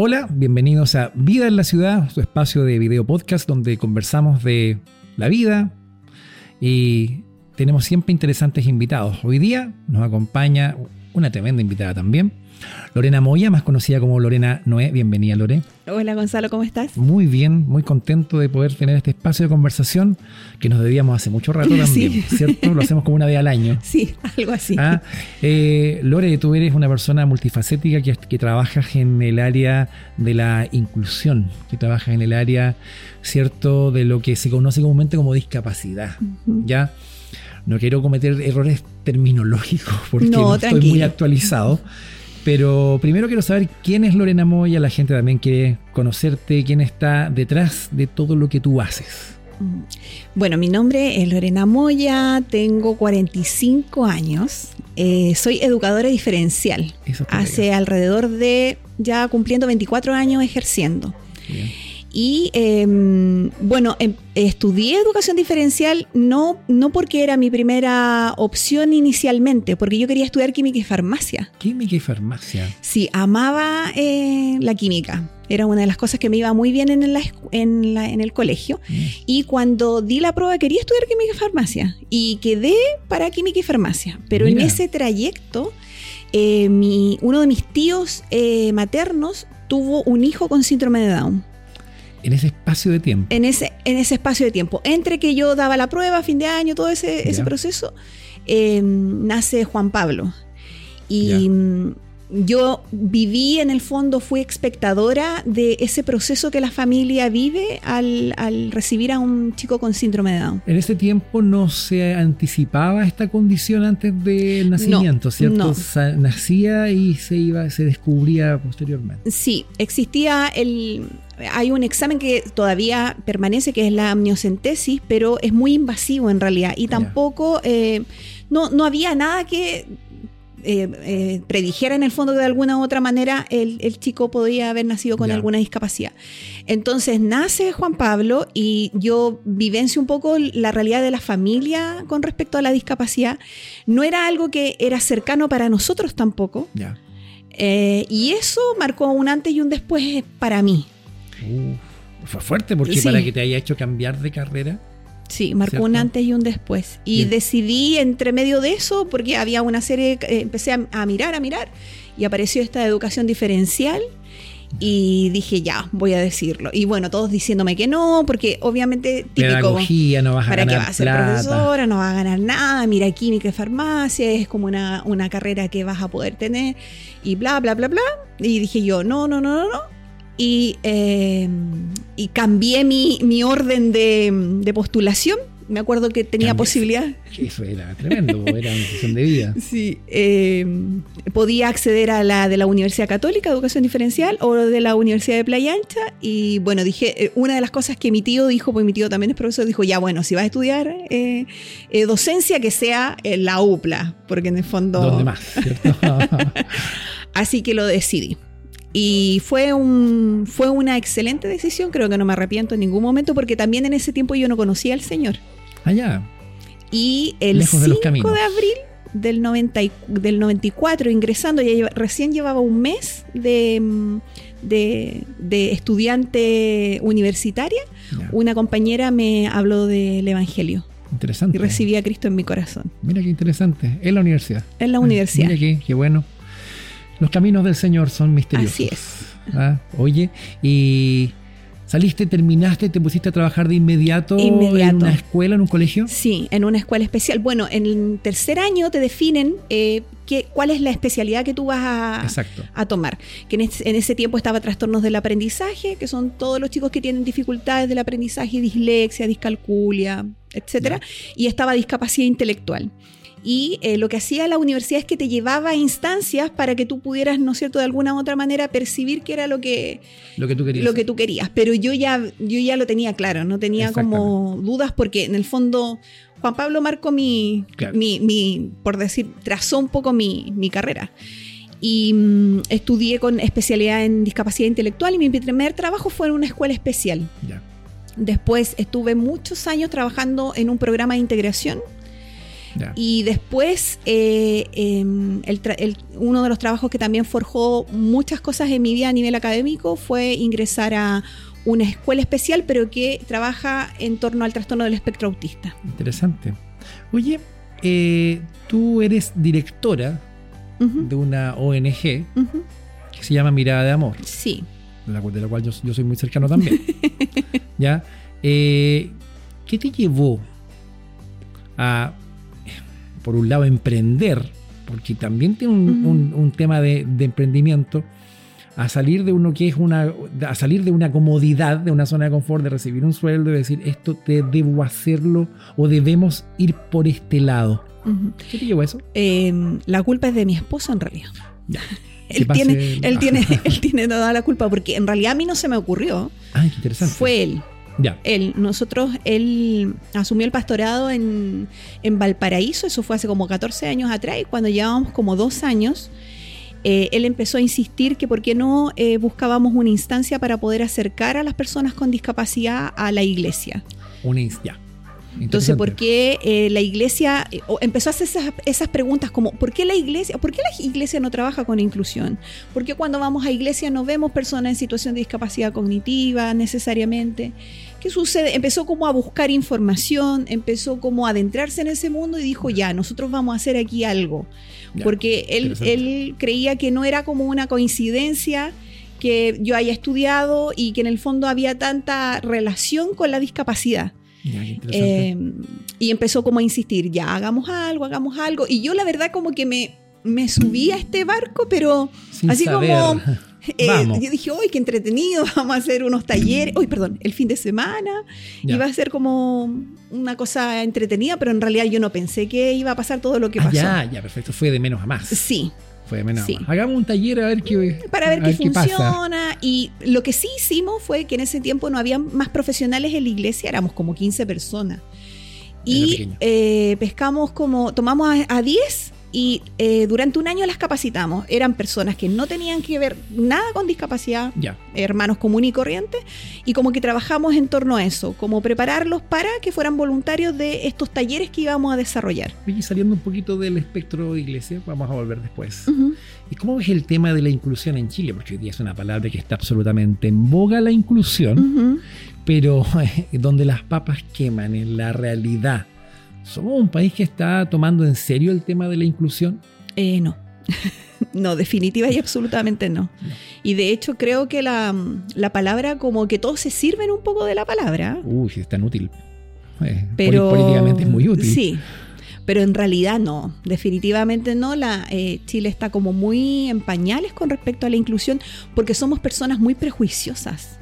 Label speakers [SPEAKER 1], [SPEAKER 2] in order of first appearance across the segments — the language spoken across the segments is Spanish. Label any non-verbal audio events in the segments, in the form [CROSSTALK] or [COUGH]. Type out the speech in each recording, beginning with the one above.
[SPEAKER 1] Hola, bienvenidos a Vida en la Ciudad, su espacio de video podcast donde conversamos de la vida y tenemos siempre interesantes invitados. Hoy día nos acompaña una tremenda invitada también, Lorena Moya, más conocida como Lorena Noé. Bienvenida, Lore.
[SPEAKER 2] Hola, Gonzalo, ¿cómo estás?
[SPEAKER 1] Muy bien, muy contento de poder tener este espacio de conversación que nos debíamos hace mucho rato [LAUGHS] también, ¿cierto? Lo hacemos como una vez al año. [LAUGHS]
[SPEAKER 2] Sí, algo así.
[SPEAKER 1] Ah, eh, Lore, tú eres una persona multifacética que, que trabajas en el área de la inclusión, que trabajas en el área, ¿cierto?, de lo que se conoce comúnmente como discapacidad, ¿ya? No quiero cometer errores terminológicos porque no, estoy muy actualizado. Pero primero quiero saber quién es Lorena Moya, la gente también quiere conocerte, quién está detrás de todo lo que tú haces.
[SPEAKER 2] Mm. Bueno, mi nombre es Lorena Moya, tengo 45 años, eh, soy educadora diferencial. Hace alrededor de ya cumpliendo 24 años ejerciendo. Bien. Y em, bueno, em, estudié educación diferencial no, no porque era mi primera opción inicialmente, porque yo quería estudiar química y farmacia.
[SPEAKER 1] Química y farmacia.
[SPEAKER 2] Sí, amaba eh, la química. Era una de las cosas que me iba muy bien en, en, en el colegio. Mm. Y cuando di la prueba quería estudiar química y farmacia. Y quedé para química y farmacia. Pero en ese trayecto, eh, mi, uno de mis tíos eh, maternos tuvo un hijo con síndrome de Down.
[SPEAKER 1] En ese espacio de tiempo.
[SPEAKER 2] En ese, en ese espacio de tiempo. Entre que yo daba la prueba, fin de año, todo ese, ese proceso, eh, nace Juan Pablo. Y yo viví en el fondo, fui espectadora de ese proceso que la familia vive al, recibir a un chico con síndrome de Down.
[SPEAKER 1] En ese tiempo no se anticipaba esta condición antes del nacimiento, ¿cierto? Nacía y se iba, se descubría posteriormente.
[SPEAKER 2] Sí, existía el hay un examen que todavía permanece, que es la amniocentesis, pero es muy invasivo en realidad. Y tampoco, eh, no, no había nada que eh, eh, predijera en el fondo que de alguna u otra manera el, chico podía haber nacido con alguna discapacidad. Entonces nace Juan Pablo y yo vivencio un poco la realidad de la familia con respecto a la discapacidad. No era algo que era cercano para nosotros tampoco. Eh, y eso marcó un antes y un después para mí.
[SPEAKER 1] fue fuerte porque para que te haya hecho cambiar de carrera.
[SPEAKER 2] Sí, marcó un antes y un después. Y decidí entre medio de eso, porque había una serie, eh, empecé a, mirar, a mirar, y apareció esta educación diferencial. Y dije, ya, voy a decirlo. Y bueno, todos diciéndome que no, porque obviamente
[SPEAKER 1] típico. no vas a ¿Para qué vas a ser
[SPEAKER 2] profesora? No vas a ganar nada. Mira, química y farmacia es como una, una carrera que vas a poder tener. Y bla, bla, bla, bla. Y dije yo, no, no, no, no, no y, eh, y cambié mi, mi orden de, de, postulación. Me acuerdo que tenía posibilidad.
[SPEAKER 1] Eso era tremendo, era una decisión de vida. [LAUGHS]
[SPEAKER 2] Sí, eh, podía acceder a la de la Universidad Católica, Educación Diferencial, o de la Universidad de Playa Ancha. Y bueno, dije, eh, una de las cosas que mi tío dijo, pues mi tío también es profesor, dijo, ya bueno, si vas a estudiar docencia, que sea en la UPLA, porque en el fondo...
[SPEAKER 1] ¿Dónde más? [LAUGHS] ¿cierto?
[SPEAKER 2] Así que lo decidí. Y fue, un, fue una excelente decisión, creo que no me arrepiento en ningún momento, porque también en ese tiempo yo no conocía al Señor.
[SPEAKER 1] Allá.
[SPEAKER 2] Y el 5 de, abril del, 90, del 94, ingresando, ya recién llevaba un mes de, de, estudiante universitaria, una compañera me habló del Evangelio.
[SPEAKER 1] Interesante.
[SPEAKER 2] Y recibí a Cristo en mi corazón.
[SPEAKER 1] Mira qué interesante. En la universidad.
[SPEAKER 2] En la universidad.
[SPEAKER 1] Mira qué, qué bueno. Los caminos del Señor son misteriosos.
[SPEAKER 2] Así es.
[SPEAKER 1] Ah, oye, y saliste, terminaste, te pusiste a trabajar de inmediato, en una escuela, en un colegio.
[SPEAKER 2] Sí, en una escuela especial. Bueno, en el tercer año te definen eh, qué, cuál es la especialidad que tú vas a, a tomar. Que en, ese tiempo estaba trastornos del aprendizaje, que son todos los chicos que tienen dificultades del aprendizaje, dislexia, discalculia, etcétera, y estaba discapacidad intelectual y eh, lo que hacía la universidad es que te llevaba a instancias para que tú pudieras, ¿no es cierto?, de alguna u otra manera percibir que era lo que,
[SPEAKER 1] lo que, tú, querías.
[SPEAKER 2] Lo que tú querías. Pero yo ya, yo ya lo tenía claro, no tenía como dudas porque en el fondo Juan Pablo marcó mi, mi, por decir, trazó un poco mi, mi carrera. Y mm, estudié con especialidad en discapacidad intelectual y mi primer trabajo fue en una escuela especial. Después estuve muchos años trabajando en un programa de integración Y después, eh, em, uno de los trabajos que también forjó muchas cosas en mi vida a nivel académico fue ingresar a una escuela especial, pero que trabaja en torno al trastorno del espectro autista.
[SPEAKER 1] Interesante. Oye, eh, tú eres directora de una ONG que se llama Mirada de Amor.
[SPEAKER 2] Sí.
[SPEAKER 1] De la, cual yo, soy muy cercano también. [LAUGHS] ¿Ya? Eh, ¿Qué te llevó a, por un lado, emprender? Porque también tiene un, tema de, emprendimiento a salir de uno que es una a salir de una comodidad de una zona de confort de recibir un sueldo y decir esto te debo hacerlo o debemos ir por este lado ¿Qué te llevó eso?
[SPEAKER 2] Em, la culpa es de mi esposo en realidad. [LAUGHS] Él tiene, él, tiene, [LAUGHS] él tiene toda la culpa porque en realidad a mí no se me ocurrió.
[SPEAKER 1] Ay, qué interesante.
[SPEAKER 2] Fue él.
[SPEAKER 1] Ya.
[SPEAKER 2] Él, nosotros, él asumió el pastorado en, en, Valparaíso, eso fue hace como 14 años atrás, y cuando llevábamos como dos años, eh, él empezó a insistir que por qué no eh, buscábamos una instancia para poder acercar a las personas con discapacidad a la iglesia.
[SPEAKER 1] Una instancia.
[SPEAKER 2] Entonces, ¿por qué eh, la iglesia eh, empezó a hacer esas, preguntas como, ¿por qué la iglesia, por qué la iglesia no trabaja con inclusión? ¿Por qué cuando vamos a iglesia no vemos personas en situación de discapacidad cognitiva necesariamente? ¿Qué sucede? Empezó como a buscar información, empezó como a adentrarse en ese mundo y dijo, ya, nosotros vamos a hacer aquí algo. Porque él, él creía que no era como una coincidencia que yo haya estudiado y que en el fondo había tanta relación con la discapacidad. Em, y empezó como a insistir, ya hagamos algo, hagamos algo. Y yo la verdad como que me, me subí a este barco, pero así como... Eh, yo dije, uy, qué entretenido, [LAUGHS] vamos a hacer unos talleres, uy, perdón, el fin de semana, iba a ser como una cosa entretenida, pero en realidad yo no pensé que iba a pasar todo lo que ah, pasó.
[SPEAKER 1] ya, ya, perfecto, fue de menos a más.
[SPEAKER 2] Sí,
[SPEAKER 1] fue menos Hagamos un taller a ver qué
[SPEAKER 2] Para ver, qué, funciona. Y lo que sí hicimos fue que en ese tiempo no había más profesionales en la iglesia, éramos como 15 personas. Y eh, pescamos como, tomamos a 10 y eh, durante un año las capacitamos. Eran personas que no tenían que ver nada con discapacidad, hermanos comunes y corrientes, y como que trabajamos en torno a eso, como prepararlos para que fueran voluntarios de estos talleres que íbamos a desarrollar.
[SPEAKER 1] Y saliendo un poquito del espectro de iglesia, vamos a volver después. ¿Y cómo ves el tema de la inclusión en Chile? Porque hoy día es una palabra que está absolutamente en boga la inclusión, pero [LAUGHS] donde las papas queman en la realidad ¿Somos un país que está tomando en serio el tema de la inclusión?
[SPEAKER 2] Eh, no. [LAUGHS] no, definitiva y absolutamente no. Y de hecho creo que la, palabra, como que todos se sirven un poco de la palabra.
[SPEAKER 1] Uy, es tan útil. Eh, pero, políticamente es muy útil.
[SPEAKER 2] Sí, pero en realidad no, definitivamente no. La, eh, Chile está como muy en pañales con respecto a la inclusión porque somos personas muy prejuiciosas.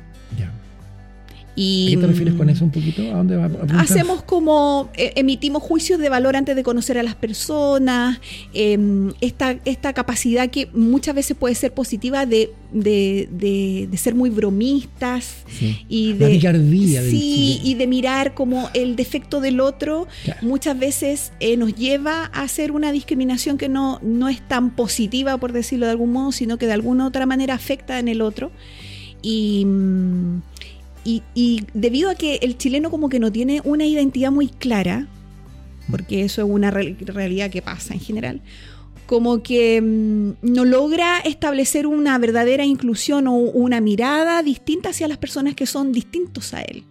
[SPEAKER 1] ¿Qué te refieres con eso un poquito? ¿A dónde va?
[SPEAKER 2] hacemos como, eh, emitimos juicios de valor antes de conocer a las personas, em, esta, esta capacidad que muchas veces puede ser positiva de, de, ser muy bromistas y de... sí, y de mirar como el defecto del otro, muchas veces eh, nos lleva a hacer una discriminación que no, no es tan positiva, por decirlo de algún modo, sino que de alguna otra manera afecta en el otro. Y... Mm, y, debido a que el chileno como que no tiene una identidad muy clara, porque eso es una realidad que pasa en general, como que mm, no logra establecer una verdadera inclusión o una mirada distinta hacia las personas que son distintos a él.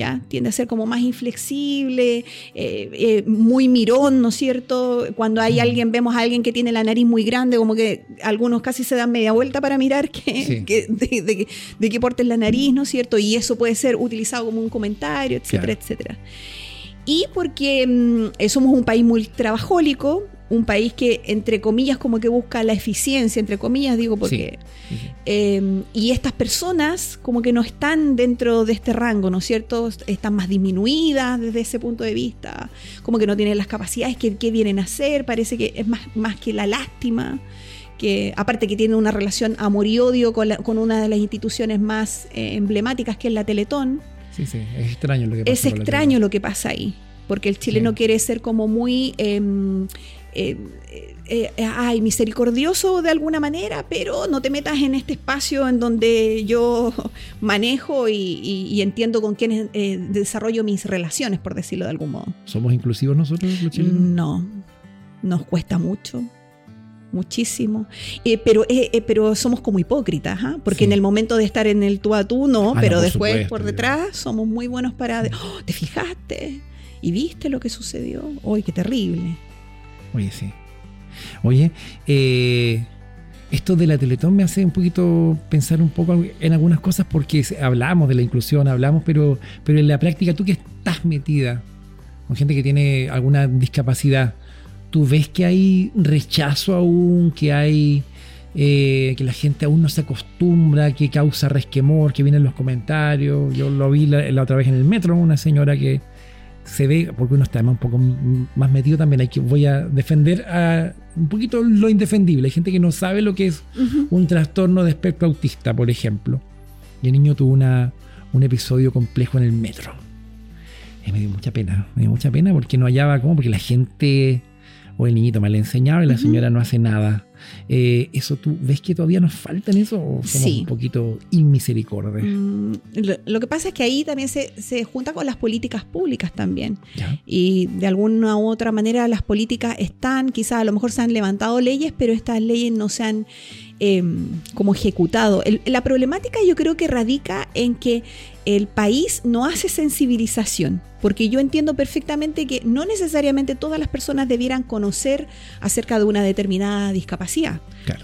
[SPEAKER 2] ¿Ya? Tiende a ser como más inflexible, eh, eh, muy mirón, ¿no es cierto? Cuando hay alguien, vemos a alguien que tiene la nariz muy grande, como que algunos casi se dan media vuelta para mirar que, [LAUGHS] de, de, qué porte es la nariz, ¿no es cierto? Y eso puede ser utilizado como un comentario, etcétera, etcétera. Y porque mm, somos un país muy trabajólico, un país que, entre comillas, como que busca la eficiencia, entre comillas, digo, porque... Em, y estas personas como que no están dentro de este rango, ¿no es cierto? Están más disminuidas desde ese punto de vista, como que no tienen las capacidades que, vienen a hacer, parece que es más, más que la lástima. Que, aparte que tiene una relación amor y odio con, con una de las instituciones más eh, emblemáticas que es la Teletón.
[SPEAKER 1] Sí, sí, es extraño lo que pasa.
[SPEAKER 2] Es extraño lo que pasa ahí porque el chileno quiere ser como muy em, eh, eh, ay, misericordioso de alguna manera, pero no te metas en este espacio en donde yo [LAUGHS] manejo y, entiendo con quiénes desarrollo mis relaciones, por decirlo de algún modo.
[SPEAKER 1] ¿Somos inclusivos nosotros los chilenos?
[SPEAKER 2] No, nos cuesta mucho muchísimo. Eh, pero, eh, eh, pero somos como hipócritas, ¿ah? porque en el momento de estar en el tú a tú, no, ah, pero después por detrás somos muy buenos para... Oh, ¿Te fijaste? ¿Y viste lo que sucedió? ¡Uy, qué terrible!
[SPEAKER 1] Oye, sí. Oye, esto de la Teletón me hace un poquito pensar un poco en algunas cosas porque hablamos de la inclusión, hablamos, pero, pero en la práctica tú que estás metida con gente que tiene alguna discapacidad, tú ves que hay rechazo aún, que hay eh, que la gente aún no se acostumbra, que causa resquemor, que vienen los comentarios. Yo lo vi la, otra vez en el metro, una señora que se ve, porque uno está un poco más metido también, hay que, voy a defender a un poquito lo indefendible. Hay gente que no sabe lo que es un trastorno de espectro autista, por ejemplo. Y el niño tuvo una, un episodio complejo en el metro. Y me dio mucha pena, me dio mucha pena porque no hallaba cómo, porque la gente o el niñito mal enseñado y la señora no hace nada. Eh, ¿Eso tú ves que todavía nos falta en eso o somos un poquito inmisericordes? Mm,
[SPEAKER 2] lo, que pasa es que ahí también se, se junta con las políticas públicas también. Y de alguna u otra manera las políticas están, quizás a lo mejor se han levantado leyes, pero estas leyes no se han em, como ejecutado. la problemática yo creo que radica en que el país no hace sensibilización, porque yo entiendo perfectamente que no necesariamente todas las personas debieran conocer acerca de una determinada discapacidad,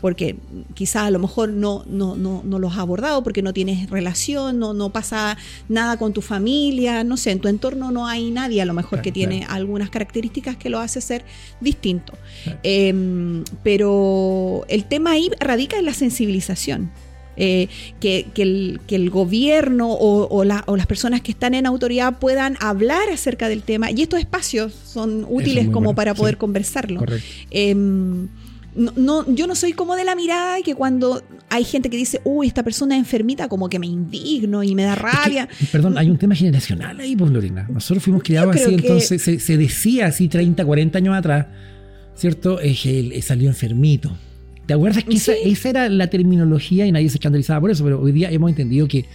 [SPEAKER 2] porque quizás a lo mejor no, no, no, no, los ha abordado porque no tienes relación, no, no pasa nada con tu familia, no sé, en tu entorno no hay nadie a lo mejor que tiene algunas características que lo hace ser distinto. Em, pero el tema ahí radica en la sensibilización. Eh, que, el, gobierno o, las personas que están en autoridad puedan hablar acerca del tema. Y estos espacios son útiles como para poder conversarlo. Em, no, yo no soy como de la mirada que cuando hay gente que dice, uy, esta persona es enfermita, como que me indigno y me da rabia.
[SPEAKER 1] perdón, hay un tema generacional ahí, pues, Lorena. Nosotros fuimos criados así, entonces se, decía así 30, 40 años atrás, ¿cierto? Es que salió enfermito. ¿Te acuerdas que esa, era la terminología y nadie se escandalizaba por eso? Pero hoy día hemos entendido que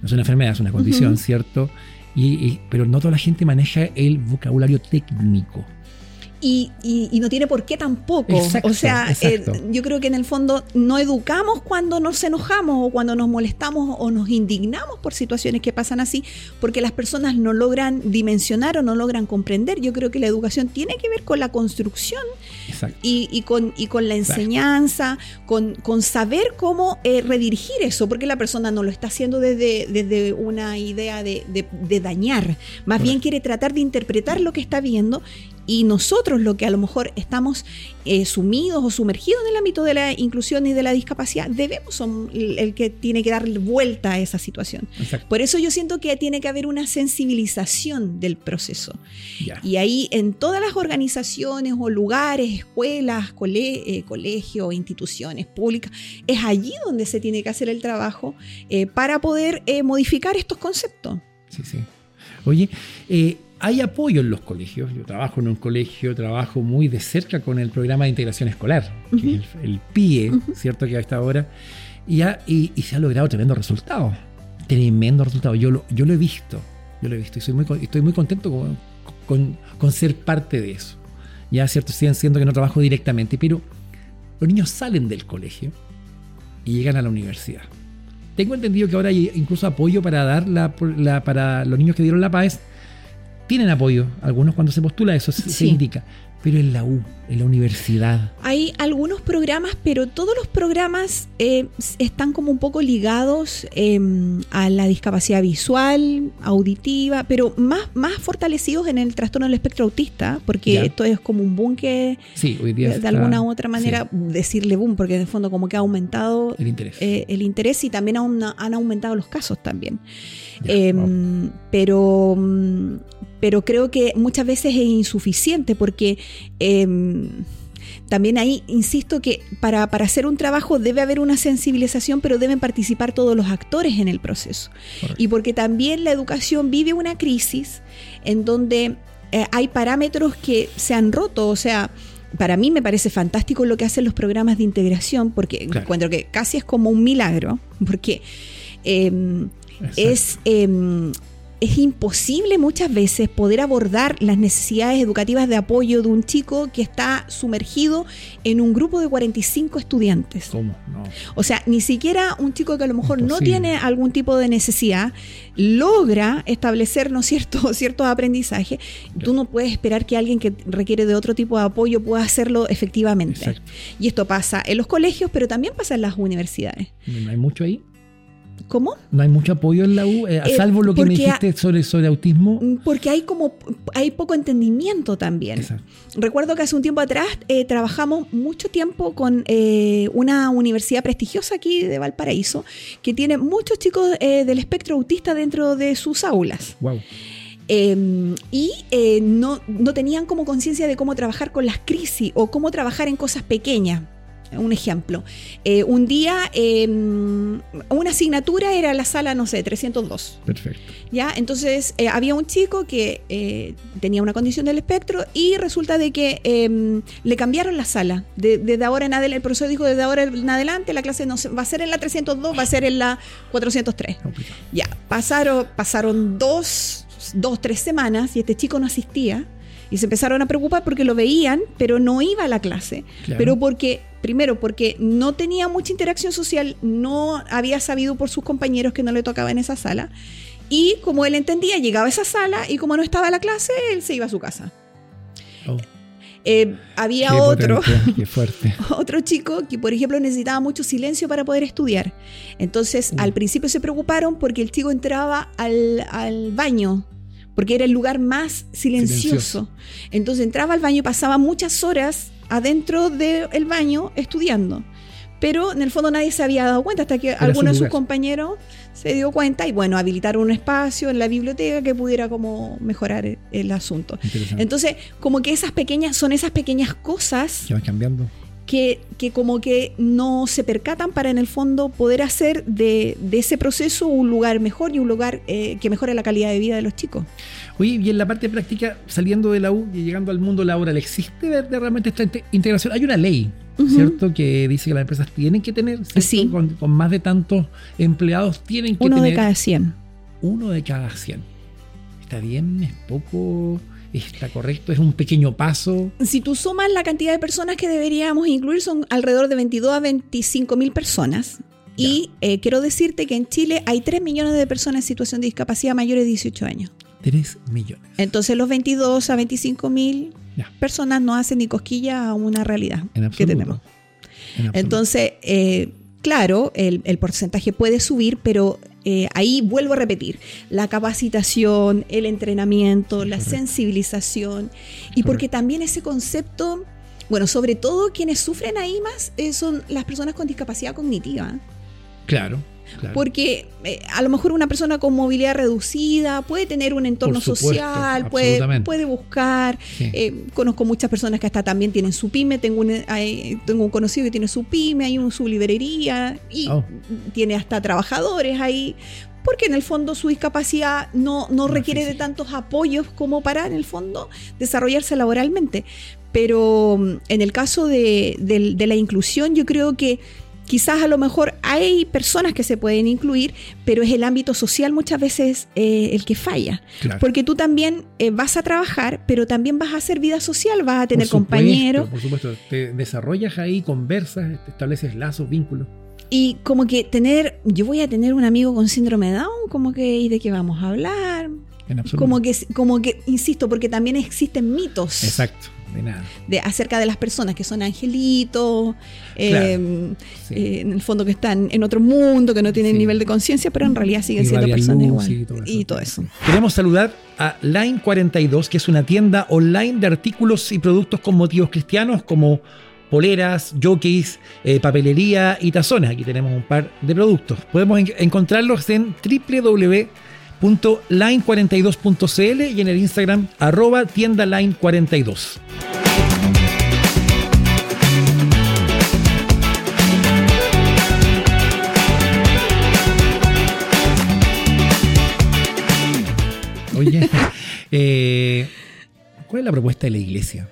[SPEAKER 1] no es una enfermedad, es una condición, ¿cierto? y, pero no toda la gente maneja el vocabulario técnico
[SPEAKER 2] y, no tiene por qué tampoco. o sea, eh, yo creo que en el fondo no educamos cuando nos enojamos o cuando nos molestamos o nos indignamos por situaciones que pasan así, porque las personas no logran dimensionar o no logran comprender. Yo creo que la educación tiene que ver con la construcción y, con, y con la enseñanza, con, con saber cómo eh, redirigir eso, porque la persona no lo está haciendo desde, desde una idea de, dañar, más bien quiere tratar de interpretar lo que está viendo y nosotros lo que a lo mejor estamos eh, sumidos o sumergidos en el ámbito de la inclusión y de la discapacidad, debemos ser el, que tiene que dar vuelta a esa situación. Por eso yo siento que tiene que haber una sensibilización del proceso. Y ahí en todas las organizaciones o lugares, escuelas, eh, colegios, instituciones públicas, es allí donde se tiene que hacer el trabajo eh, para poder modificar estos conceptos.
[SPEAKER 1] Sí, sí. Oye, hay apoyo en los colegios. Yo trabajo en un colegio, trabajo muy de cerca con el programa de integración escolar, el, PIE, ¿cierto? Que a esta hora. Y, y, se ha logrado tremendo resultado. Tremendo resultado. Yo lo, yo lo he visto. Yo lo he visto y soy muy, estoy muy contento con, con, ser parte de eso. Ya, ¿cierto? Siguen siendo que no trabajo directamente, pero los niños salen del colegio y llegan a la universidad. Tengo entendido que ahora hay incluso apoyo para dar la, para los niños que dieron la PAES tienen apoyo, algunos cuando se postula, eso se indica pero en la U, en la universidad.
[SPEAKER 2] Hay algunos programas, pero todos los programas eh, están como un poco ligados em, a la discapacidad visual, auditiva, pero más, más fortalecidos en el trastorno del espectro autista, porque esto es como un boom que,
[SPEAKER 1] sí, hoy día
[SPEAKER 2] de, alguna u otra manera, decirle boom, porque en el fondo como que ha aumentado
[SPEAKER 1] el interés,
[SPEAKER 2] eh, el interés y también han aumentado los casos también. Em, pero mm, pero creo que muchas veces es insuficiente porque em, también ahí insisto que para, hacer un trabajo debe haber una sensibilización, pero deben participar todos los actores en el proceso. Y porque también la educación vive una crisis en donde eh, hay parámetros que se han roto, o sea, para mí me parece fantástico lo que hacen los programas de integración, porque encuentro que casi es como un milagro, porque em, es em, es imposible muchas veces poder abordar las necesidades educativas de apoyo de un chico que está sumergido en un grupo de 45 estudiantes.
[SPEAKER 1] ¿Cómo? No.
[SPEAKER 2] O sea, ni siquiera un chico que a lo mejor no tiene algún tipo de necesidad logra establecer, ¿no cierto?, [LAUGHS] ciertos aprendizajes. Tú no puedes esperar que alguien que requiere de otro tipo de apoyo pueda hacerlo efectivamente. Y esto pasa en los colegios, pero también pasa en las universidades.
[SPEAKER 1] ¿No hay mucho ahí?
[SPEAKER 2] ¿Cómo?
[SPEAKER 1] No hay mucho apoyo en la U, eh, eh, salvo lo que me dijiste sobre, sobre autismo.
[SPEAKER 2] Mm, porque hay como hay poco entendimiento también. Recuerdo que hace un tiempo atrás eh, trabajamos mucho tiempo con una universidad prestigiosa aquí de Valparaíso que tiene muchos chicos del espectro autista dentro de sus aulas.
[SPEAKER 1] Wow.
[SPEAKER 2] Em, y no, no tenían como conciencia de cómo trabajar con las crisis o cómo trabajar en cosas pequeñas un ejemplo. Eh, un día, em, una asignatura era la sala, no sé, 302.
[SPEAKER 1] Perfecto.
[SPEAKER 2] ¿Ya? Entonces, eh, había un chico que eh, tenía una condición del espectro y resulta de que em, le cambiaron la sala. desde ahora en adelante, el profesor dijo, desde ahora en adelante la clase no va a ser en la 302, va a ser en la 403. Ya, pasaron, pasaron dos, dos, tres semanas y este chico no asistía y se empezaron a preocupar porque lo veían, pero no iba a la clase. Pero porque, primero, porque no tenía mucha interacción social, no había sabido por sus compañeros que no le tocaba en esa sala. Y como él entendía, llegaba a esa sala y como no estaba la clase, él se iba a su casa. Oh. Eh, había otro, [LAUGHS]
[SPEAKER 1] fuerte.
[SPEAKER 2] otro chico que, por ejemplo, necesitaba mucho silencio para poder estudiar. Entonces, uh. al principio se preocuparon porque el chico entraba al, al baño porque era el lugar más silencioso. Entonces entraba al baño y pasaba muchas horas adentro del baño estudiando. Pero en el fondo nadie se había dado cuenta hasta que alguno de sus compañeros se dio cuenta y bueno, habilitaron un espacio en la biblioteca que pudiera como mejorar el, asunto. Entonces, como que esas pequeñas, son esas pequeñas cosas
[SPEAKER 1] que van cambiando
[SPEAKER 2] que, como que no se percatan para en el fondo poder hacer de, ese proceso un lugar mejor y un lugar eh, que mejore la calidad de vida de los chicos.
[SPEAKER 1] Oye, y en la parte práctica, saliendo de la U y llegando al mundo laboral, ¿existe realmente esta integración? Hay una ley, ¿cierto? Que dice que las empresas tienen que tener,
[SPEAKER 2] sí.
[SPEAKER 1] con, más de tantos empleados, tienen que tener...
[SPEAKER 2] Uno de cada 100.
[SPEAKER 1] Uno de cada 100. ¿Está bien? ¿Es poco? ¿Está correcto? ¿Es un pequeño paso?
[SPEAKER 2] Si tú sumas la cantidad de personas que deberíamos incluir, son alrededor de 22 a 25 mil personas. Y eh, quiero decirte que en Chile hay 3 millones de personas en situación de discapacidad mayores de 18 años.
[SPEAKER 1] 3 millones.
[SPEAKER 2] Entonces los 22 a 25 mil personas no hacen ni cosquilla a una realidad que tenemos. Entonces, eh, claro, el, porcentaje puede subir, pero eh, ahí vuelvo a repetir, la capacitación, el entrenamiento, la sensibilización, y porque también ese concepto, bueno, sobre todo quienes sufren ahí más eh, son las personas con discapacidad cognitiva.
[SPEAKER 1] Claro.
[SPEAKER 2] Porque eh, a lo mejor una persona con movilidad reducida puede tener un entorno social, puede, puede buscar. Eh, conozco muchas personas que hasta también tienen su pyme. Tengo un, tengo un conocido que tiene su pyme, hay un, su librería y oh. tiene hasta trabajadores ahí. Porque en el fondo su discapacidad no, no requiere de tantos apoyos como para, en el fondo, desarrollarse laboralmente. Pero mm, en el caso de, de la inclusión, yo creo que quizás a lo mejor hay personas que se pueden incluir, pero es el ámbito social muchas veces eh, el que falla. Porque tú también eh, vas a trabajar, pero también vas a hacer vida social, vas a tener compañeros.
[SPEAKER 1] Por supuesto, te desarrollas ahí, conversas, estableces lazos, vínculos.
[SPEAKER 2] Y como que tener, yo voy a tener un amigo con síndrome de Down, como que, ¿y de qué vamos a hablar?
[SPEAKER 1] En absoluto.
[SPEAKER 2] Como que, como que, insisto, porque también existen mitos.
[SPEAKER 1] Exacto de nada.
[SPEAKER 2] De, acerca de las personas que son angelitos, em, eh, en el fondo que están en otro mundo, que no tienen nivel de conciencia, pero en realidad siguen siendo personas igual. Y todo, eso.
[SPEAKER 1] Queremos saludar a Line 42, que es una tienda online de artículos y productos con motivos cristianos como poleras, jockeys, eh, papelería y tazones. Aquí tenemos un par de productos. Podemos encontrarlos en www line42.cl y en el Instagram arroba tienda line42. Oye, [LAUGHS] eh, ¿cuál es la propuesta de la iglesia?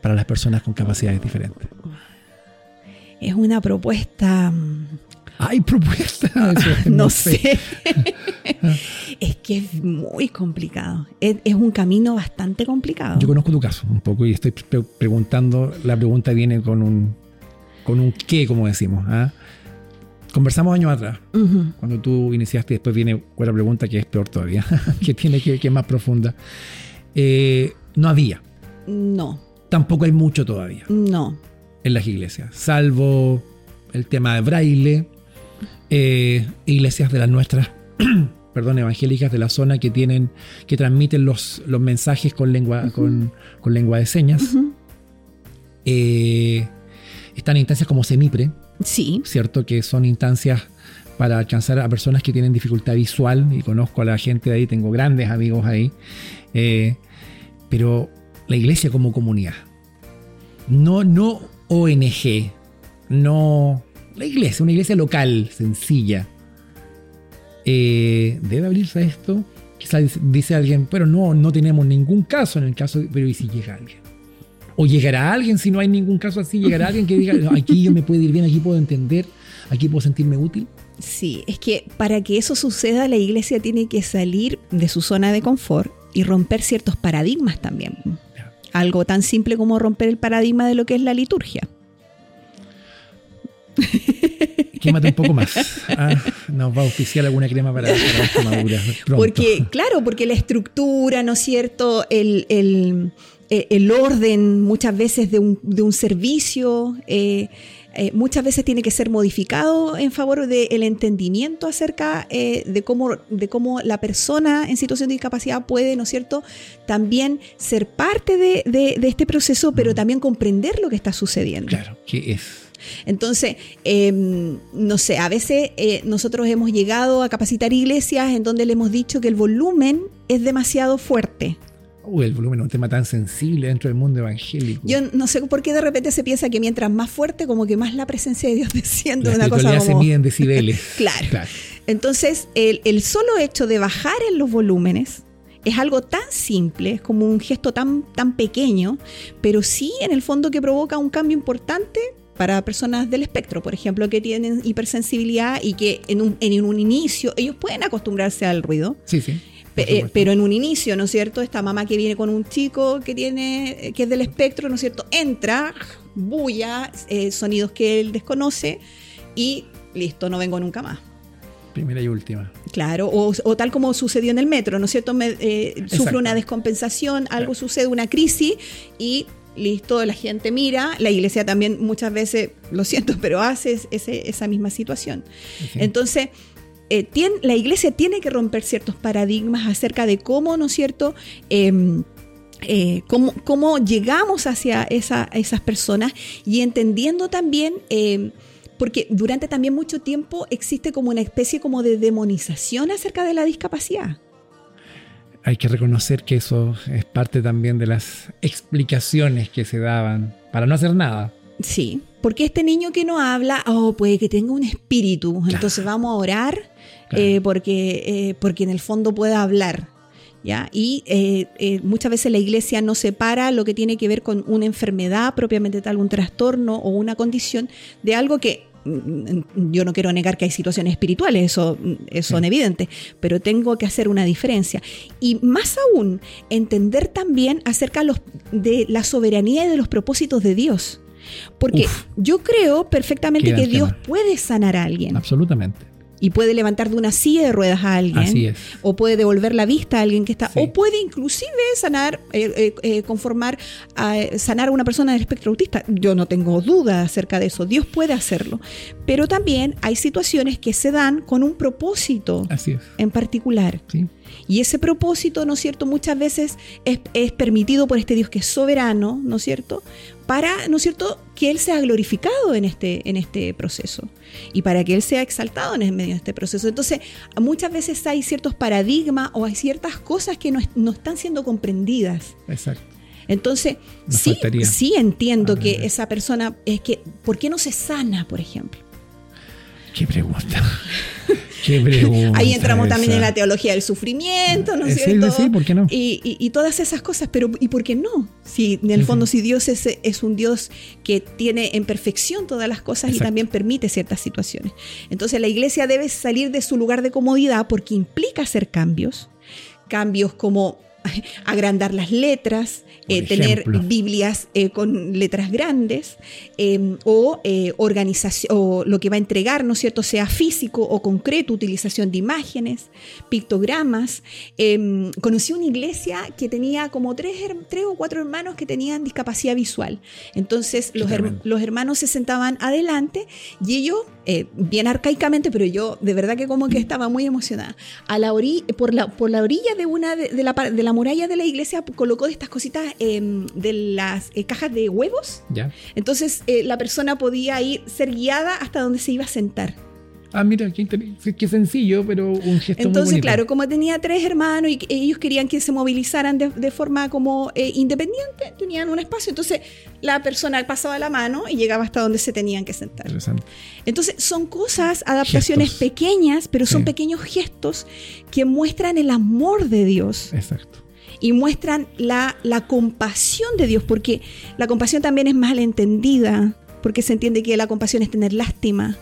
[SPEAKER 1] para las personas con capacidades diferentes?
[SPEAKER 2] Es una propuesta...
[SPEAKER 1] ¿Hay propuesta? [LAUGHS] [LAUGHS]
[SPEAKER 2] no, sé. [LAUGHS] es que es muy complicado. Es, un camino bastante complicado.
[SPEAKER 1] Yo conozco tu caso un poco y estoy preguntando, la pregunta viene con un, con un qué, como decimos. ¿ah? Conversamos años atrás, cuando tú iniciaste, después viene otra pregunta que es peor todavía, que tiene que, que es más profunda. Eh, no había.
[SPEAKER 2] No.
[SPEAKER 1] Tampoco hay mucho todavía.
[SPEAKER 2] No.
[SPEAKER 1] En las iglesias, salvo el tema de braille, eh, iglesias de las nuestras, [CLEARS THROAT] perdón, evangélicas de la zona que tienen, que transmiten los, los mensajes con lengua, con, lengua de señas. Eh, están instancias como Semipre,
[SPEAKER 2] Sí.
[SPEAKER 1] ¿Cierto? Que son instancias para alcanzar a personas que tienen dificultad visual, y conozco a la gente de ahí, tengo grandes amigos ahí, eh, pero la iglesia como comunidad, no, no ONG, no la iglesia, una iglesia local, sencilla, eh, debe abrirse a esto. Quizás dice alguien, pero no, no tenemos ningún caso en el caso, pero ¿y si llega alguien? O llegará alguien, si no hay ningún caso así, llegará alguien que diga, aquí yo me puedo ir bien, aquí puedo entender, aquí puedo sentirme útil.
[SPEAKER 2] Sí, es que para que eso suceda la iglesia tiene que salir de su zona de confort y romper ciertos paradigmas también. Algo tan simple como romper el paradigma de lo que es la liturgia. [LAUGHS]
[SPEAKER 1] Quémate un poco más. Ah, nos va a oficiar alguna crema para, para quemaduras.
[SPEAKER 2] Porque, claro, porque la estructura, ¿no es cierto? el, eh, el orden muchas veces de un, de un servicio, eh, eh, muchas veces tiene que ser modificado en favor del entendimiento acerca de, cómo, de cómo la persona en situación de discapacidad puede, ¿no es cierto?, también ser parte de, de, este proceso, pero también comprender lo que está sucediendo.
[SPEAKER 1] Claro, ¿qué es?
[SPEAKER 2] Entonces, em, no sé, a veces nosotros hemos llegado a capacitar iglesias en donde le hemos dicho que el volumen es demasiado fuerte
[SPEAKER 1] el volumen es un tema tan sensible dentro del mundo evangélico.
[SPEAKER 2] Yo no sé por qué de repente se piensa que mientras más fuerte, como que más la presencia de Dios [LAUGHS] desciende. una cosa
[SPEAKER 1] como... se mide en decibeles. [LAUGHS]
[SPEAKER 2] claro. Entonces, el, el, solo hecho de bajar en los volúmenes es algo tan simple, es como un gesto tan, tan pequeño, pero sí en el fondo que provoca un cambio importante para personas del espectro, por ejemplo, que tienen hipersensibilidad y que en un, en un inicio ellos pueden acostumbrarse al ruido.
[SPEAKER 1] Sí, sí.
[SPEAKER 2] Eh, pero en un inicio, ¿no es cierto? Esta mamá que viene con un chico que tiene, que es del espectro, ¿no es cierto? Entra, bulla, eh, sonidos que él desconoce y listo, no vengo nunca más.
[SPEAKER 1] Primera y última.
[SPEAKER 2] Claro, o, tal como sucedió en el metro, ¿no es cierto? Me, eh, sufre una descompensación, algo sucede, una crisis y listo, la gente mira, la iglesia también muchas veces, lo siento, [LAUGHS] pero hace esa misma situación. Entonces, eh, la iglesia tiene que romper ciertos paradigmas acerca de cómo, ¿no es cierto?, em, eh, cómo, llegamos hacia esas personas y entendiendo también, em, porque durante también mucho tiempo existe como una especie como de demonización acerca de la discapacidad.
[SPEAKER 1] Hay que reconocer que eso es parte también de las explicaciones que se daban para no hacer nada.
[SPEAKER 2] Sí, porque este niño que no habla, oh, puede que tenga un espíritu, entonces vamos a orar eh, porque, eh, porque en el fondo pueda hablar. ¿Ya? Y eh, muchas veces la iglesia no separa lo que tiene que ver con una enfermedad propiamente tal, un trastorno o una condición, de algo que yo no quiero negar que hay situaciones espirituales, eso, eso son evidentes, pero tengo que hacer una diferencia. Y más aún, entender también acerca de la soberanía y de los propósitos de Dios. Porque yo creo perfectamente que Dios puede sanar a alguien.
[SPEAKER 1] Absolutamente
[SPEAKER 2] y puede levantar de una silla de ruedas a alguien. O puede devolver la vista a alguien que está. O puede inclusive sanar, eh, eh, eh, conformar, a, sanar a una persona del espectro autista. Yo no tengo duda acerca de eso. Dios puede hacerlo. Pero también hay situaciones que se dan con un propósito en particular. Y ese propósito, ¿no es cierto?, muchas veces es, es permitido por este Dios que es soberano, ¿no es cierto?, para, ¿no es cierto?, que Él sea glorificado en este, en este proceso y para que Él sea exaltado en medio de este proceso. Entonces, muchas veces hay ciertos paradigmas o hay ciertas cosas que no, no están siendo comprendidas.
[SPEAKER 1] Exacto.
[SPEAKER 2] Entonces, sí, sí entiendo que esa persona es que, ¿por qué no se sana, por ejemplo?
[SPEAKER 1] Qué pregunta. [LAUGHS] Qué pregunta
[SPEAKER 2] Ahí entramos también en la teología del sufrimiento, ¿no es
[SPEAKER 1] Sí,
[SPEAKER 2] cierto?
[SPEAKER 1] sí, ¿por qué no?
[SPEAKER 2] Y, y- y todas esas cosas, pero ¿y por qué no? Si en el
[SPEAKER 1] Sí,
[SPEAKER 2] fondo,
[SPEAKER 1] sí.
[SPEAKER 2] si Dios es, es un Dios que tiene en perfección todas las cosas y también permite ciertas situaciones. Entonces la iglesia debe salir de su lugar de comodidad porque implica hacer cambios, cambios como [LAUGHS] agrandar las letras, eh, tener. Biblias eh, con letras grandes eh, o eh, organización o lo que va a entregar, ¿no es cierto?, sea físico o concreto, utilización de imágenes, pictogramas. Eh, conocí una iglesia que tenía como tres, tres o cuatro hermanos que tenían discapacidad visual. Entonces los, her- los hermanos se sentaban adelante y ellos, bien arcaicamente, pero yo de verdad que como que estaba muy emocionada, a la ori- por, la, por la orilla de una de, de la, de la muralla de la iglesia colocó estas cositas eh, de las eh, cajas de huevos.
[SPEAKER 1] ¿Ya?
[SPEAKER 2] Entonces eh, la persona podía ir, ser guiada hasta donde se iba a sentar.
[SPEAKER 1] Ah, mira, qué, qué sencillo, pero un gesto muy
[SPEAKER 2] Entonces,
[SPEAKER 1] bonito.
[SPEAKER 2] claro, como tenía tres hermanos y ellos querían que se movilizaran de, de forma como eh, independiente, tenían un espacio. Entonces la persona pasaba la mano y llegaba hasta donde se tenían que sentar.
[SPEAKER 1] Interesante.
[SPEAKER 2] Entonces son cosas, adaptaciones
[SPEAKER 1] Gestos.
[SPEAKER 2] pequeñas, pero son
[SPEAKER 1] Sí.
[SPEAKER 2] pequeños gestos que muestran el amor de Dios
[SPEAKER 1] Exacto.
[SPEAKER 2] Y muestran la, la compasión de Dios, porque la compasión también es mal entendida, porque se entiende que la compasión es tener lástima.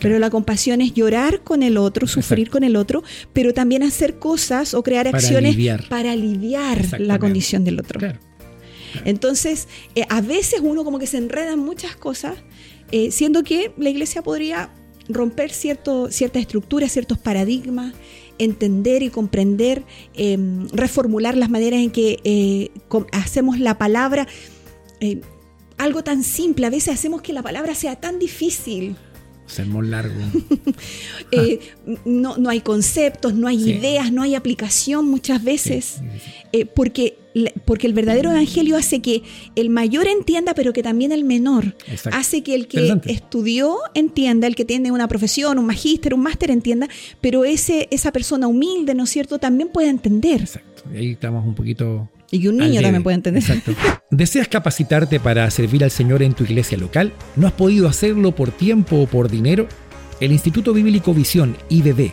[SPEAKER 2] Pero la compasión es llorar con el otro, sufrir
[SPEAKER 1] Exacto.
[SPEAKER 2] con el otro, pero también hacer cosas o crear
[SPEAKER 1] Para
[SPEAKER 2] acciones
[SPEAKER 1] aliviar.
[SPEAKER 2] para aliviar la condición del otro.
[SPEAKER 1] Claro.
[SPEAKER 2] Entonces, eh, a veces uno como que se enreda en muchas cosas, eh, siendo que la iglesia podría romper cierto, ciertas estructuras, ciertos paradigmas, entender y comprender, eh, reformular las maneras en que eh, hacemos la palabra. eh, algo tan simple, a veces hacemos que la palabra sea tan difícil.
[SPEAKER 1] Sermón largo. [LAUGHS]
[SPEAKER 2] Eh, no, no hay conceptos, no hay
[SPEAKER 1] Sí.
[SPEAKER 2] ideas, no hay aplicación muchas veces.
[SPEAKER 1] Sí.
[SPEAKER 2] Eh, porque, porque el verdadero evangelio hace que el mayor entienda, pero que también el menor.
[SPEAKER 1] Exacto.
[SPEAKER 2] Hace que el que estudió entienda, el que tiene una profesión, un magíster, un máster entienda, pero ese, esa persona humilde, ¿no es cierto?, también puede entender.
[SPEAKER 1] Exacto. Y ahí estamos un poquito.
[SPEAKER 2] Y que un niño también puede entender.
[SPEAKER 1] Exacto. ¿Deseas capacitarte para servir al Señor en tu iglesia local? ¿No has podido hacerlo por tiempo o por dinero? El Instituto Bíblico Visión, IBB,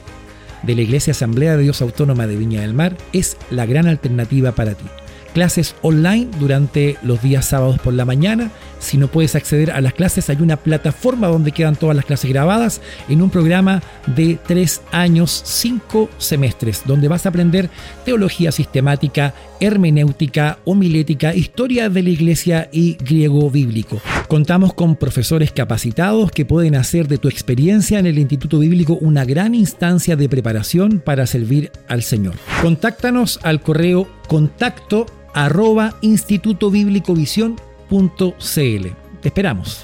[SPEAKER 1] de la Iglesia Asamblea de Dios Autónoma de Viña del Mar, es la gran alternativa para ti. Clases online durante los días sábados por la mañana. Si no puedes acceder a las clases, hay una plataforma donde quedan todas las clases grabadas en un programa de tres años, cinco semestres, donde vas a aprender teología sistemática, hermenéutica, homilética, historia de la iglesia y griego bíblico. Contamos con profesores capacitados que pueden hacer de tu experiencia en el Instituto Bíblico una gran instancia de preparación para servir al Señor. Contáctanos al correo contacto arroba institutobiblicovisión.cl. Te esperamos.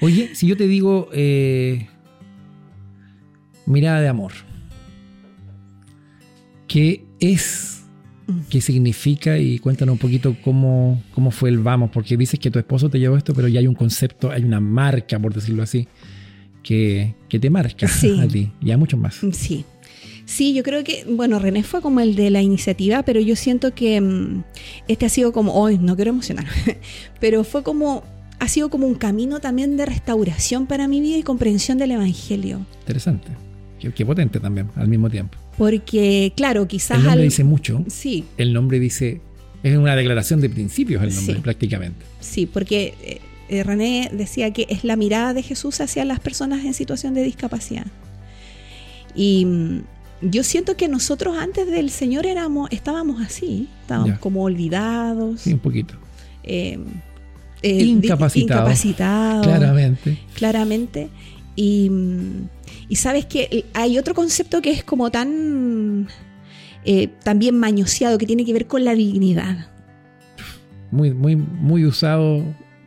[SPEAKER 1] Oye, si yo te digo eh, mirada de amor, ¿qué es? ¿Qué significa? Y cuéntanos un poquito cómo, cómo fue el vamos, porque dices que tu esposo te llevó esto, pero ya hay un concepto, hay una marca, por decirlo así, que, que te marca
[SPEAKER 2] Sí.
[SPEAKER 1] a ti y a muchos más.
[SPEAKER 2] Sí. Sí, yo creo que, bueno, René fue como el de la iniciativa, pero yo siento que mm, este ha sido como, hoy no quiero emocionar, [LAUGHS] pero fue como, ha sido como un camino también de restauración para mi vida y comprensión del Evangelio.
[SPEAKER 1] Interesante. Qué, qué potente también, al mismo tiempo.
[SPEAKER 2] Porque, claro, quizás
[SPEAKER 1] El nombre
[SPEAKER 2] al-
[SPEAKER 1] dice mucho.
[SPEAKER 2] Sí,
[SPEAKER 1] El nombre dice. Es una declaración de principios el nombre,
[SPEAKER 2] Sí.
[SPEAKER 1] prácticamente.
[SPEAKER 2] sí, porque eh, eh, René decía que es la mirada de Jesús hacia las personas en situación de discapacidad. Y mm, yo siento que nosotros antes del Señor éramos, estábamos así, estábamos
[SPEAKER 1] Ya.
[SPEAKER 2] como olvidados.
[SPEAKER 1] Sí, un poquito.
[SPEAKER 2] eh, eh, di-
[SPEAKER 1] Incapacitado.
[SPEAKER 2] incapacitado,
[SPEAKER 1] Claramente.
[SPEAKER 2] claramente. Y, y sabes que hay otro concepto que es como tan eh, también mañoseado, que tiene que ver con la dignidad.
[SPEAKER 1] Muy, muy, muy usado.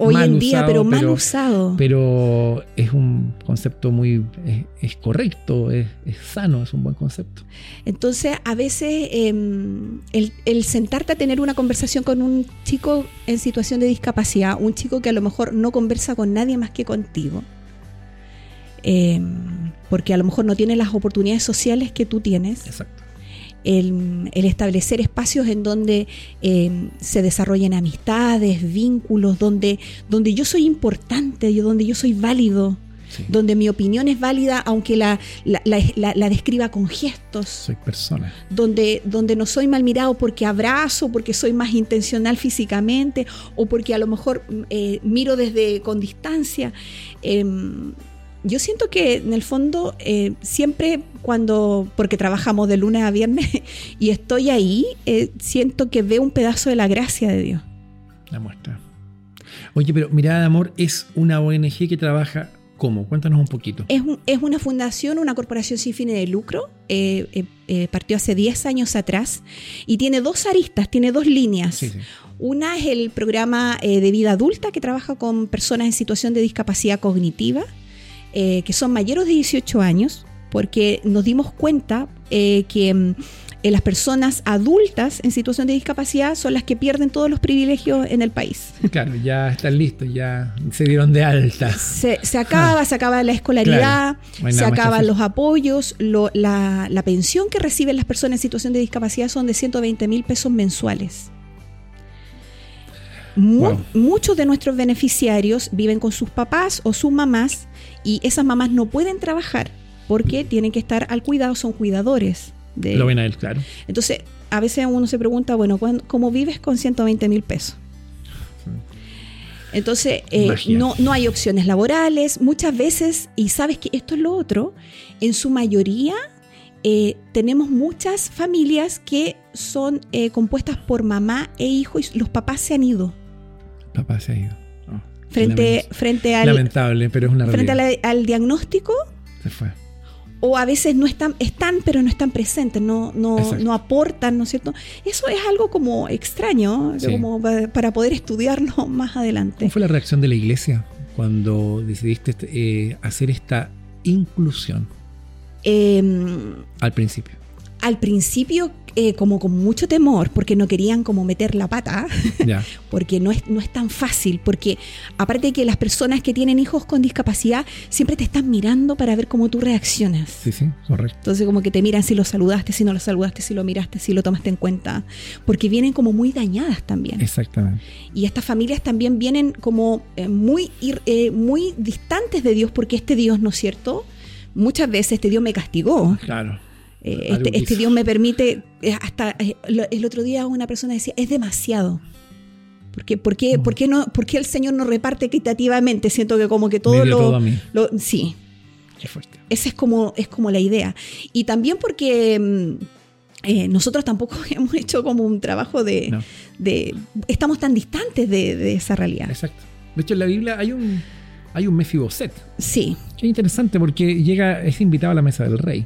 [SPEAKER 2] Hoy
[SPEAKER 1] mal
[SPEAKER 2] en día,
[SPEAKER 1] usado,
[SPEAKER 2] pero mal usado.
[SPEAKER 1] Pero es un concepto muy. Es, es correcto, es, es sano, es un buen concepto.
[SPEAKER 2] Entonces, a veces eh, el, el sentarte a tener una conversación con un chico en situación de discapacidad, un chico que a lo mejor no conversa con nadie más que contigo, eh, porque a lo mejor no tiene las oportunidades sociales que tú tienes,
[SPEAKER 1] Exacto.
[SPEAKER 2] El, el establecer espacios en donde eh, se desarrollen amistades, vínculos, donde, donde yo soy importante, donde yo soy válido, donde mi opinión es válida aunque la, la, describa con gestos.
[SPEAKER 1] Soy persona.
[SPEAKER 2] Donde, donde no soy mal mirado porque abrazo, porque soy más intencional físicamente o porque a lo mejor eh, miro desde con distancia. Em, yo siento que en el fondo eh, siempre cuando, porque trabajamos de lunes a viernes [LAUGHS] y estoy ahí, eh, siento que veo un pedazo de la gracia de Dios.
[SPEAKER 1] La muestra. Oye, pero Mirada de Amor es una ONG que trabaja ¿Cómo? Cuéntanos un poquito.
[SPEAKER 2] Es, es, una fundación, una corporación sin fines de lucro. Eh, partió hace 10 años atrás y tiene dos aristas, tiene dos líneas. Una es el programa de vida adulta que trabaja con personas en situación de discapacidad cognitiva eh, que son mayores de 18 años, porque nos dimos cuenta eh, que mm, eh, las personas adultas en situación de discapacidad son las que pierden todos los privilegios en el país.
[SPEAKER 1] Claro, ya están listos, ya se dieron de alta.
[SPEAKER 2] Se, acaba, se acaba la escolaridad, se acaban los apoyos, la, la, pensión que reciben las personas en situación de discapacidad son de 120 mil pesos mensuales. Muchos de nuestros beneficiarios viven con sus papás o sus mamás y esas mamás no pueden trabajar porque tienen que estar al cuidado, son cuidadores. De...
[SPEAKER 1] Lo ven a él, claro.
[SPEAKER 2] Entonces, a veces uno se pregunta, bueno, ¿cómo vives con 120 mil pesos? Entonces, eh, no, no hay opciones laborales. Muchas veces, y sabes que esto es lo otro, en su mayoría eh, tenemos muchas familias que son eh, compuestas por mamá e hijo y los papás se han ido.
[SPEAKER 1] Papá se ha ido. Oh,
[SPEAKER 2] frente, frente al.
[SPEAKER 1] Lamentable, pero es una
[SPEAKER 2] Frente al, diagnóstico.
[SPEAKER 1] Se fue.
[SPEAKER 2] O a veces no están, están, pero no están presentes, no, no, no aportan, ¿no es cierto? Eso es algo como extraño, como para poder estudiarlo [LAUGHS] más adelante.
[SPEAKER 1] ¿Cómo fue la reacción de la iglesia cuando decidiste eh, hacer esta inclusión?
[SPEAKER 2] Em,
[SPEAKER 1] al principio.
[SPEAKER 2] Al principio eh, como con mucho temor, porque no querían como meter la pata, [LAUGHS] porque no es, no es tan fácil, porque aparte de que las personas que tienen hijos con discapacidad siempre te están mirando para ver cómo tú reaccionas.
[SPEAKER 1] Sí, sí, correcto.
[SPEAKER 2] Entonces como que te miran si lo saludaste, si no lo saludaste, si lo miraste, si lo tomaste en cuenta, porque vienen como muy dañadas también.
[SPEAKER 1] Exactamente.
[SPEAKER 2] Y estas familias también vienen como eh, muy, eh, muy distantes de Dios, porque este Dios, ¿no es cierto? Muchas veces este Dios me castigó.
[SPEAKER 1] Claro
[SPEAKER 2] eh, este, este, Dios me permite, eh, hasta eh, el otro día una persona decía, es demasiado. ¿Por qué, por qué, por qué no, por qué el Señor no reparte equitativamente? Siento que como que todo lo, Sí.
[SPEAKER 1] Qué fuerte.
[SPEAKER 2] Esa es como, es como la idea. Y también porque mm, nosotros tampoco [LAUGHS] hemos hecho como un trabajo de... de estamos tan distantes de, esa realidad.
[SPEAKER 1] Exacto. De hecho, en la Biblia hay un, hay un Mefiboset.
[SPEAKER 2] Sí.
[SPEAKER 1] Qué interesante porque llega, es invitado a la mesa del rey.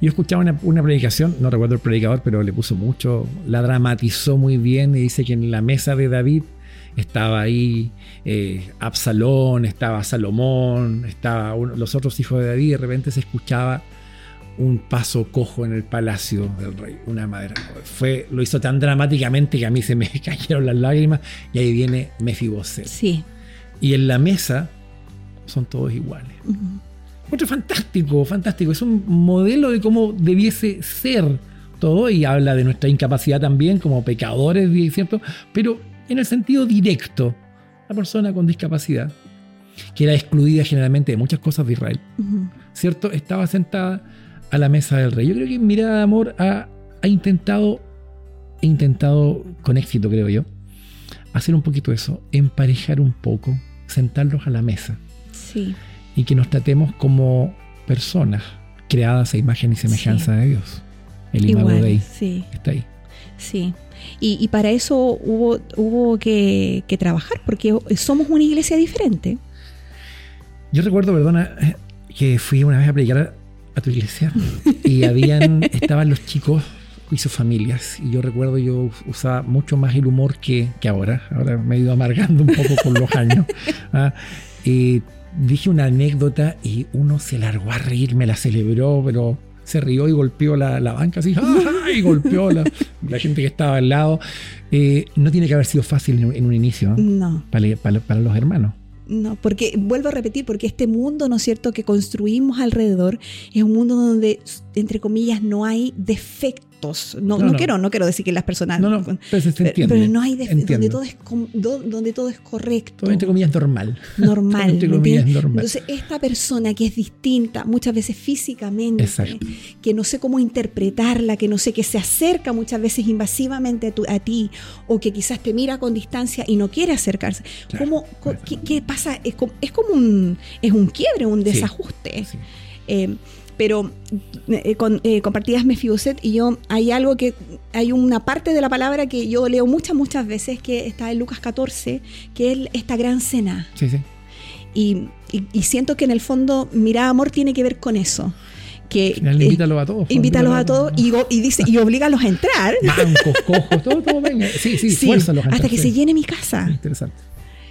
[SPEAKER 1] Yo escuchaba una, predicación, no recuerdo el predicador, pero le puso mucho, la dramatizó muy bien y dice que en la mesa de David estaba ahí eh, Absalón, estaba Salomón, estaba los otros hijos de David y de repente se escuchaba un paso cojo en el palacio del rey, una madera. Fue, lo hizo tan dramáticamente que a mí se me [LAUGHS] cayeron las lágrimas y ahí viene Mefiboset.
[SPEAKER 2] Sí.
[SPEAKER 1] Y en la mesa son todos iguales. Otro fantástico, fantástico. Es un modelo de cómo debiese ser todo y habla de nuestra incapacidad también como pecadores, ¿cierto? Pero en el sentido directo, la persona con discapacidad, que era excluida generalmente de muchas cosas de Israel, ¿cierto? Estaba sentada a la mesa del rey. Yo creo que Mirada de Amor ha, ha intentado, ha intentado con éxito, creo yo, hacer un poquito eso, emparejar un poco, sentarlos a la mesa.
[SPEAKER 2] Sí
[SPEAKER 1] y que nos tratemos como personas creadas a imagen y semejanza de Dios. El imago de ahí
[SPEAKER 2] sí.
[SPEAKER 1] está ahí.
[SPEAKER 2] Sí. Y, para eso hubo, hubo que, trabajar, porque somos una iglesia diferente.
[SPEAKER 1] Yo recuerdo, perdona, que fui una vez a predicar a, tu iglesia y [LAUGHS] habían, estaban los chicos y sus familias. Y yo recuerdo, yo usaba mucho más el humor que, ahora. Ahora me he ido amargando un poco con los años. [LAUGHS] ¿ah? Y dije una anécdota y uno se largó a reír, me la celebró, pero se rió y golpeó la, banca así, [LAUGHS] y golpeó la, la, gente que estaba al lado. Eh, no tiene que haber sido fácil en, un inicio
[SPEAKER 2] no.
[SPEAKER 1] Para, para, los hermanos.
[SPEAKER 2] No, porque vuelvo a repetir, porque este mundo, ¿no es cierto?, que construimos alrededor es un mundo donde entre comillas, no hay defecto no, no, quiero, no quiero decir que las personas.
[SPEAKER 1] No, no, pero, se entiende,
[SPEAKER 2] pero no hay donde todo, es, donde todo es correcto.
[SPEAKER 1] Todo entre comillas normal.
[SPEAKER 2] Normal. [LAUGHS] entre comillas normal. Entonces, esta persona que es distinta, muchas veces físicamente, que no sé cómo interpretarla, que no sé, que se acerca muchas veces invasivamente a, ti, o que quizás te mira con distancia y no quiere acercarse. ¿Cómo, qué, pasa? Es como, es como un, es un quiebre, un desajuste. Eh, pero eh, con, eh, compartidas Mefiboset y yo, hay algo que, hay una parte de la palabra que yo leo muchas, muchas veces, que está en Lucas 14, que es esta gran cena.
[SPEAKER 1] Sí, sí.
[SPEAKER 2] Y, y, siento que en el fondo, mira, amor tiene que ver con eso. Que,
[SPEAKER 1] invítalos a todos.
[SPEAKER 2] Pues, invítalos a todos y, y, dice, y oblígalos a entrar.
[SPEAKER 1] Bancos, cojos, todo, todo venga. Sí, sí, sí a entrar,
[SPEAKER 2] Hasta que se llene mi casa.
[SPEAKER 1] Interesante.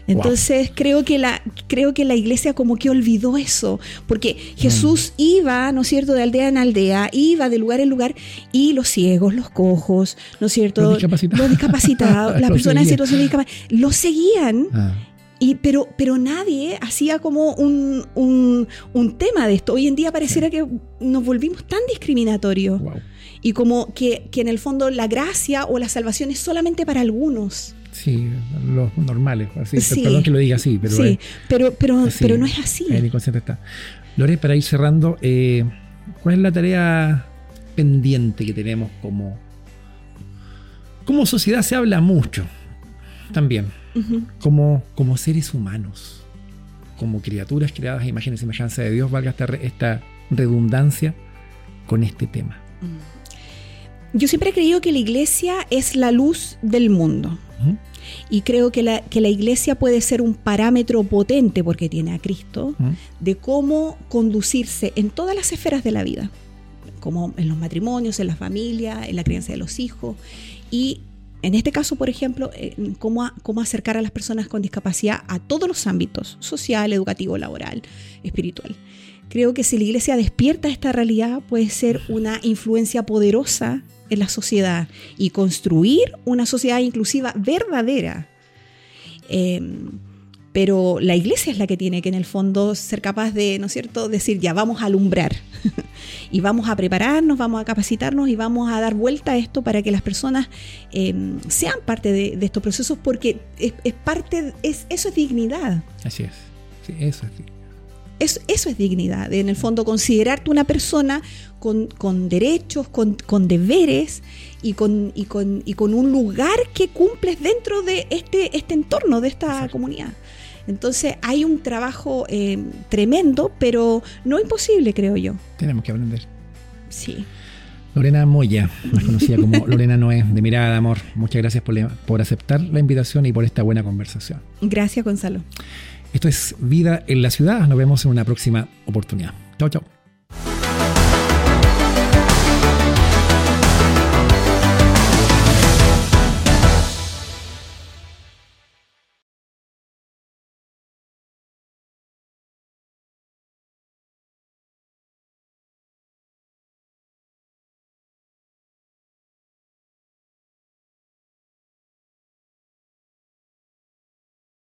[SPEAKER 2] Entonces creo, que la, creo que la iglesia como que olvidó eso, porque Jesús mm. iba, ¿no es cierto?, de aldea en aldea, iba de lugar en lugar, y los ciegos, los cojos, ¿no es cierto?,
[SPEAKER 1] los discapacitados, [LAUGHS]
[SPEAKER 2] las personas en situación de discapacidad, los seguían. Ah. Y, pero, pero nadie hacía como un, un, tema de esto. Hoy en día pareciera que nos volvimos tan discriminatorios. Y como que, que en el fondo la gracia o la salvación es solamente para algunos.
[SPEAKER 1] Sí, los normales, así, perdón que lo diga así, pero,
[SPEAKER 2] sí, pero, pero, pero no es así.
[SPEAKER 1] El inconsciente está. Lore, para ir cerrando, eh, ¿cuál es la tarea pendiente que tenemos como, como sociedad? Se habla mucho también, como, como seres humanos, como criaturas creadas a imagen y semejanza de Dios, valga esta, esta redundancia con este tema.
[SPEAKER 2] Yo siempre he creído que la iglesia es la luz del mundo. Y creo que la, que la iglesia puede ser un parámetro potente, porque tiene a Cristo, de cómo conducirse en todas las esferas de la vida, como en los matrimonios, en la familia, en la crianza de los hijos. Y en este caso, por ejemplo, cómo, cómo acercar a las personas con discapacidad a todos los ámbitos, social, educativo, laboral, espiritual. Creo que si la iglesia despierta esta realidad, puede ser una influencia poderosa en la sociedad y construir una sociedad inclusiva verdadera. Em, pero la iglesia es la que tiene que en el fondo ser capaz de, ¿no es cierto?, decir, ya vamos a alumbrar [LAUGHS] y vamos a prepararnos, vamos a capacitarnos y vamos a dar vuelta a esto para que las personas em, sean parte de, estos procesos porque es, parte, es, eso es dignidad.
[SPEAKER 1] Así es, sí, eso es dignidad.
[SPEAKER 2] Eso, eso, es dignidad, en el fondo considerarte una persona con, derechos, con, deberes y con, y, con, y con un lugar que cumples dentro de este, este entorno, de esta comunidad. Entonces hay un trabajo eh, tremendo, pero no imposible, creo yo.
[SPEAKER 1] Tenemos que aprender.
[SPEAKER 2] Sí.
[SPEAKER 1] Lorena Moya, más conocida como [LAUGHS] Lorena Noé, de Mirada de Amor. Muchas gracias por, por aceptar la invitación y por esta buena conversación.
[SPEAKER 2] Gracias, Gonzalo.
[SPEAKER 1] Esto es Vida en la Ciudad. Nos vemos en una próxima oportunidad. Chao, chao.